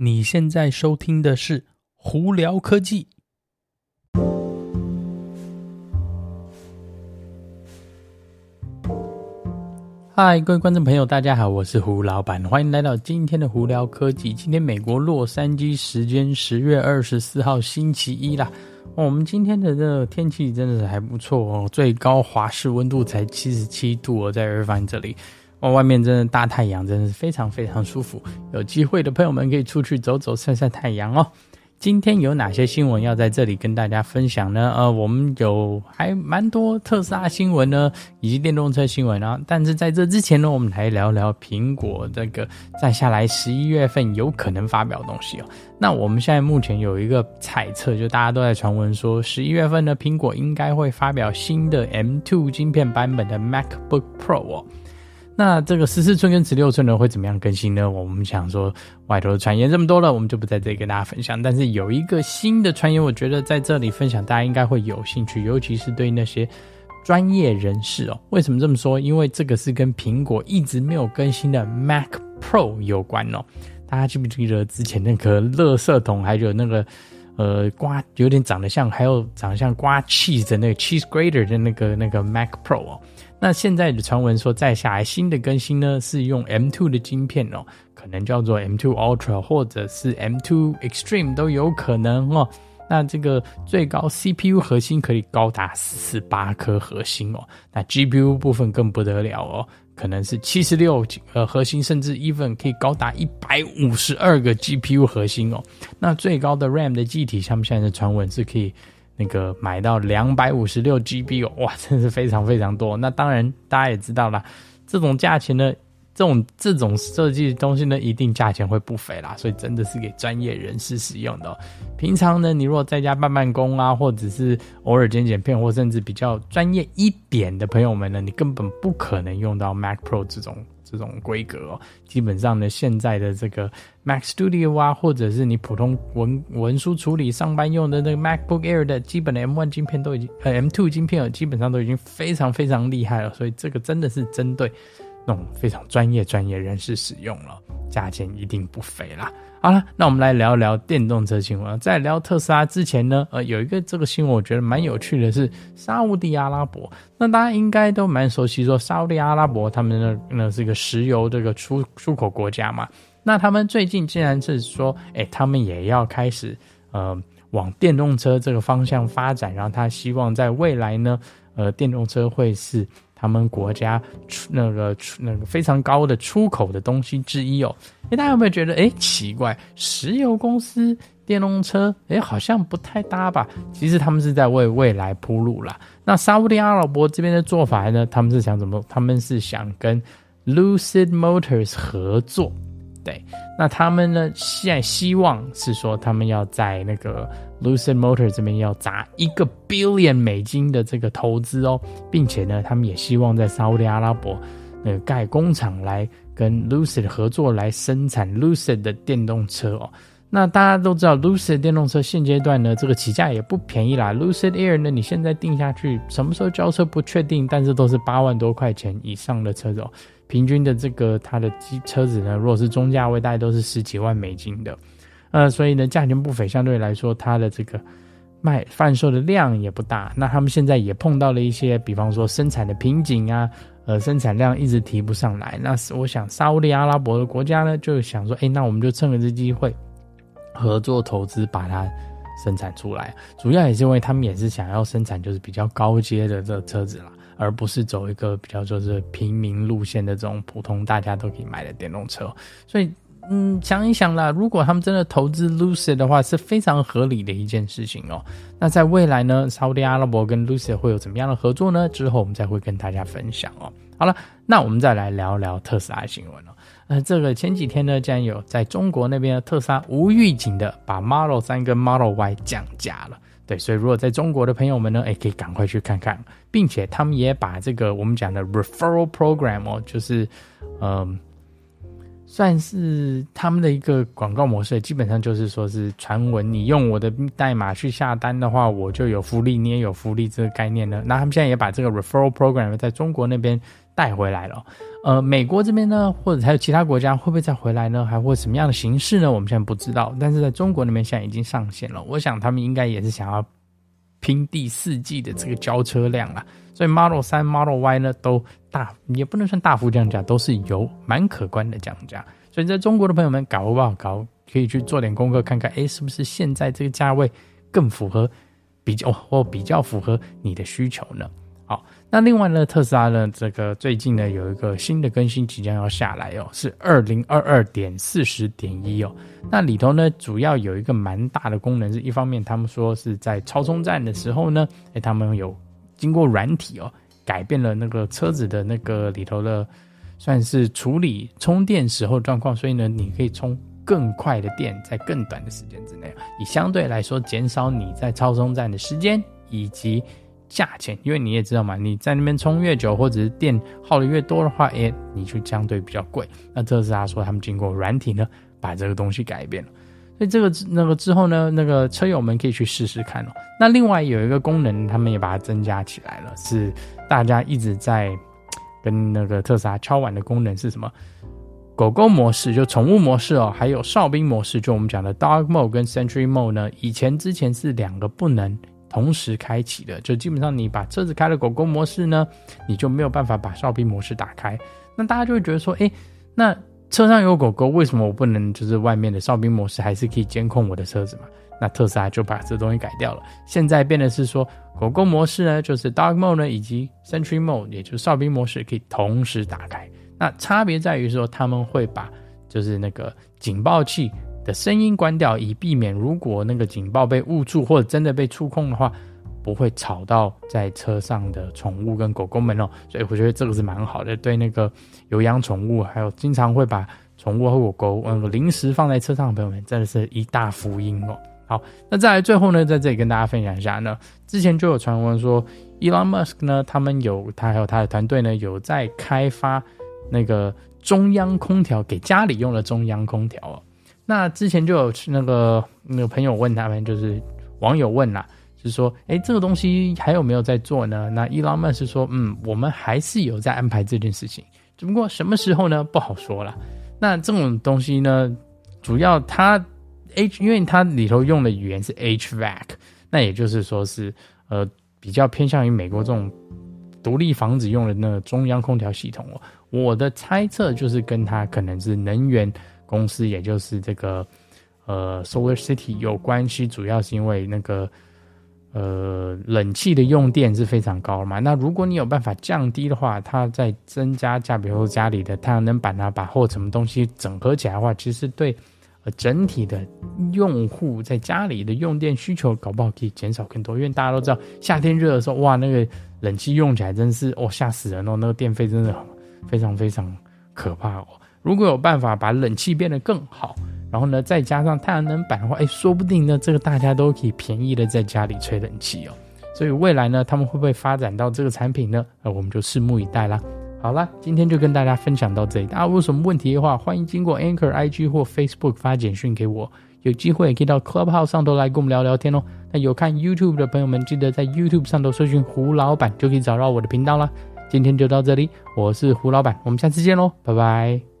你现在收听的是胡聊科技。嗨，各位观众朋友，大家好，我是胡老板，欢迎来到今天的胡聊科技。今天美国洛杉矶时间十月二十四号星期一啦。我们今天的这个天气真的是还不错哦，最高华氏温度才七十七度哦，在尔法这里。哦，外面真的大太阳，真的是非常非常舒服。有机会的朋友们可以出去走走，晒晒太阳哦。今天有哪些新闻要在这里跟大家分享呢？呃，我们有还蛮多特斯拉新闻呢，以及电动车新闻啊。但是在这之前呢，我们来聊聊苹果这个再下来十一月份有可能发表的东西哦。那我们现在目前有一个猜测，就大家都在传闻说，十一月份呢，苹果应该会发表新的 M2 芯片版本的 MacBook Pro 哦。那这个十四寸跟十六寸呢，会怎么样更新呢？我们想说，外头的传言这么多了，我们就不在这里跟大家分享。但是有一个新的传言，我觉得在这里分享，大家应该会有兴趣，尤其是对那些专业人士哦。为什么这么说？因为这个是跟苹果一直没有更新的 Mac Pro 有关哦。大家记不记得之前那个垃圾桶，还有那个呃刮有点长得像，还有长得像刮 cheese 的那个 cheese grater 的那个那个 Mac Pro 哦。那现在的传闻说，再下来新的更新呢，是用 M2 的晶片哦，可能叫做 M2 Ultra 或者是 M2 Extreme 都有可能哦。那这个最高 CPU 核心可以高达四十八颗核心哦，那 GPU 部分更不得了哦，可能是七十六呃核心，甚至 even 可以高达一百五十二个 GPU 核心哦。那最高的 RAM 的机体，像不像的传闻是可以。那个买到两百五十六 GB 哦，哇，真是非常非常多。那当然，大家也知道啦，这种价钱呢，这种这种设计东西呢，一定价钱会不菲啦。所以真的是给专业人士使用的。平常呢，你如果在家办办公啊，或者是偶尔剪剪片，或甚至比较专业一点的朋友们呢，你根本不可能用到 Mac Pro 这种。这种规格哦，基本上呢，现在的这个 Mac Studio 啊，或者是你普通文文书处理、上班用的那个 MacBook Air 的基本的 M1 晶片都已经，呃，M2 晶片基本上都已经非常非常厉害了，所以这个真的是针对那种非常专业专业人士使用了，价钱一定不菲啦。好了，那我们来聊聊电动车新闻。在聊特斯拉之前呢，呃，有一个这个新闻我觉得蛮有趣的是沙乌地阿拉伯。那大家应该都蛮熟悉，说沙乌地阿拉伯他们那那是一个石油这个出出口国家嘛。那他们最近竟然是说，哎，他们也要开始呃往电动车这个方向发展，然后他希望在未来呢，呃，电动车会是。他们国家出那个出那个非常高的出口的东西之一哦，诶，大家有没有觉得诶奇怪？石油公司电动车诶好像不太搭吧？其实他们是在为未来铺路啦。那沙乌地阿拉伯这边的做法呢？他们是想怎么？他们是想跟 Lucid Motors 合作。那他们呢？现在希望是说，他们要在那个 Lucid Motor 这边要砸一个 billion 美金的这个投资哦，并且呢，他们也希望在沙乌地阿拉伯那个盖工厂来跟 Lucid 合作，来生产 Lucid 的电动车哦。那大家都知道，Lucid 电动车现阶段呢，这个起价也不便宜啦。Lucid Air 呢，你现在定下去，什么时候交车不确定，但是都是八万多块钱以上的车子哦。平均的这个它的机车子呢，如果是中价位，大概都是十几万美金的，呃，所以呢，价钱不菲，相对来说，它的这个卖贩售的量也不大。那他们现在也碰到了一些，比方说生产的瓶颈啊，呃，生产量一直提不上来。那是我想，沙乌地阿拉伯的国家呢，就想说，哎，那我们就趁着这机会合作投资，把它生产出来。主要也是因为他们也是想要生产，就是比较高阶的这车子啦。而不是走一个比较就是平民路线的这种普通大家都可以买的电动车，所以嗯，想一想啦，如果他们真的投资 Lucid 的话，是非常合理的一件事情哦。那在未来呢，沙乌地阿拉伯跟 Lucid 会有怎么样的合作呢？之后我们再会跟大家分享哦。好了，那我们再来聊聊特斯拉新闻哦。呃，这个前几天呢，竟然有在中国那边的特斯拉无预警的把 Model 3跟 Model Y 降价了。对，所以如果在中国的朋友们呢，哎，可以赶快去看看，并且他们也把这个我们讲的 referral program 哦，就是，嗯、算是他们的一个广告模式，基本上就是说是传闻，你用我的代码去下单的话，我就有福利，你也有福利这个概念呢。那他们现在也把这个 referral program 在中国那边带回来了。呃，美国这边呢，或者还有其他国家会不会再回来呢？还会什么样的形式呢？我们现在不知道。但是在中国那边现在已经上线了，我想他们应该也是想要拼第四季的这个交车量啊。所以 Model 三、Model Y 呢都大，也不能算大幅降价，都是有蛮可观的降价。所以在中国的朋友们搞不好搞，可以去做点功课，看看，诶，是不是现在这个价位更符合比较或比较符合你的需求呢？好，那另外呢，特斯拉呢，这个最近呢有一个新的更新即将要下来哦，是二零二二点四十点一哦。那里头呢，主要有一个蛮大的功能，是一方面他们说是在超充站的时候呢，诶，他们有。经过软体哦，改变了那个车子的那个里头的，算是处理充电时候状况，所以呢，你可以充更快的电，在更短的时间之内，以相对来说减少你在超充站的时间以及价钱，因为你也知道嘛，你在那边充越久，或者是电耗的越多的话，诶，你就相对比较贵。那特斯拉说他们经过软体呢，把这个东西改变了。所以这个那个之后呢，那个车友们可以去试试看哦。那另外有一个功能，他们也把它增加起来了，是大家一直在跟那个特斯拉敲碗的功能是什么？狗狗模式，就宠物模式哦，还有哨兵模式，就我们讲的 Dog Mode 跟 Sentry Mode 呢。以前之前是两个不能同时开启的，就基本上你把车子开了狗狗模式呢，你就没有办法把哨兵模式打开。那大家就会觉得说，诶，那。车上有狗狗，为什么我不能就是外面的哨兵模式还是可以监控我的车子嘛？那特斯拉就把这东西改掉了。现在变的是说，狗狗模式呢，就是 Dog Mode 呢，以及 Sentry Mode，也就是哨兵模式可以同时打开。那差别在于说，他们会把就是那个警报器的声音关掉，以避免如果那个警报被误触或者真的被触控的话。不会吵到在车上的宠物跟狗狗们哦，所以我觉得这个是蛮好的。对那个有养宠物，还有经常会把宠物和狗狗那个零食放在车上的朋友们，真的是一大福音哦。好，那再来最后呢，在这里跟大家分享一下呢，之前就有传闻说，Elon Musk 呢，他们有他还有他的团队呢，有在开发那个中央空调给家里用的中央空调哦。那之前就有那个那个朋友问他们，就是网友问啦。就是说，哎，这个东西还有没有在做呢？那伊朗曼是说，嗯，我们还是有在安排这件事情，只不过什么时候呢？不好说了。那这种东西呢，主要它 H，因为它里头用的语言是 HVAC，那也就是说是呃比较偏向于美国这种独立房子用的那个中央空调系统哦。我的猜测就是跟它可能是能源公司，也就是这个呃 Solar City 有关系，主要是因为那个。呃，冷气的用电是非常高嘛。那如果你有办法降低的话，它再增加价，比如说家里的太阳能板啊，把或什么东西整合起来的话，其实对整体的用户在家里的用电需求，搞不好可以减少更多。因为大家都知道，夏天热的时候，哇，那个冷气用起来真是哦吓死人哦，那个电费真的非常非常可怕哦。如果有办法把冷气变得更好。然后呢，再加上太阳能板的话，哎，说不定呢，这个大家都可以便宜的在家里吹冷气哦。所以未来呢，他们会不会发展到这个产品呢？那我们就拭目以待啦。好啦，今天就跟大家分享到这里。大家有什么问题的话，欢迎经过 Anchor IG 或 Facebook 发简讯给我。有机会也可以到 Clubhouse 上头来跟我们聊聊天哦。那有看 YouTube 的朋友们，记得在 YouTube 上头搜寻胡老板，就可以找到我的频道啦。今天就到这里，我是胡老板，我们下次见喽，拜拜。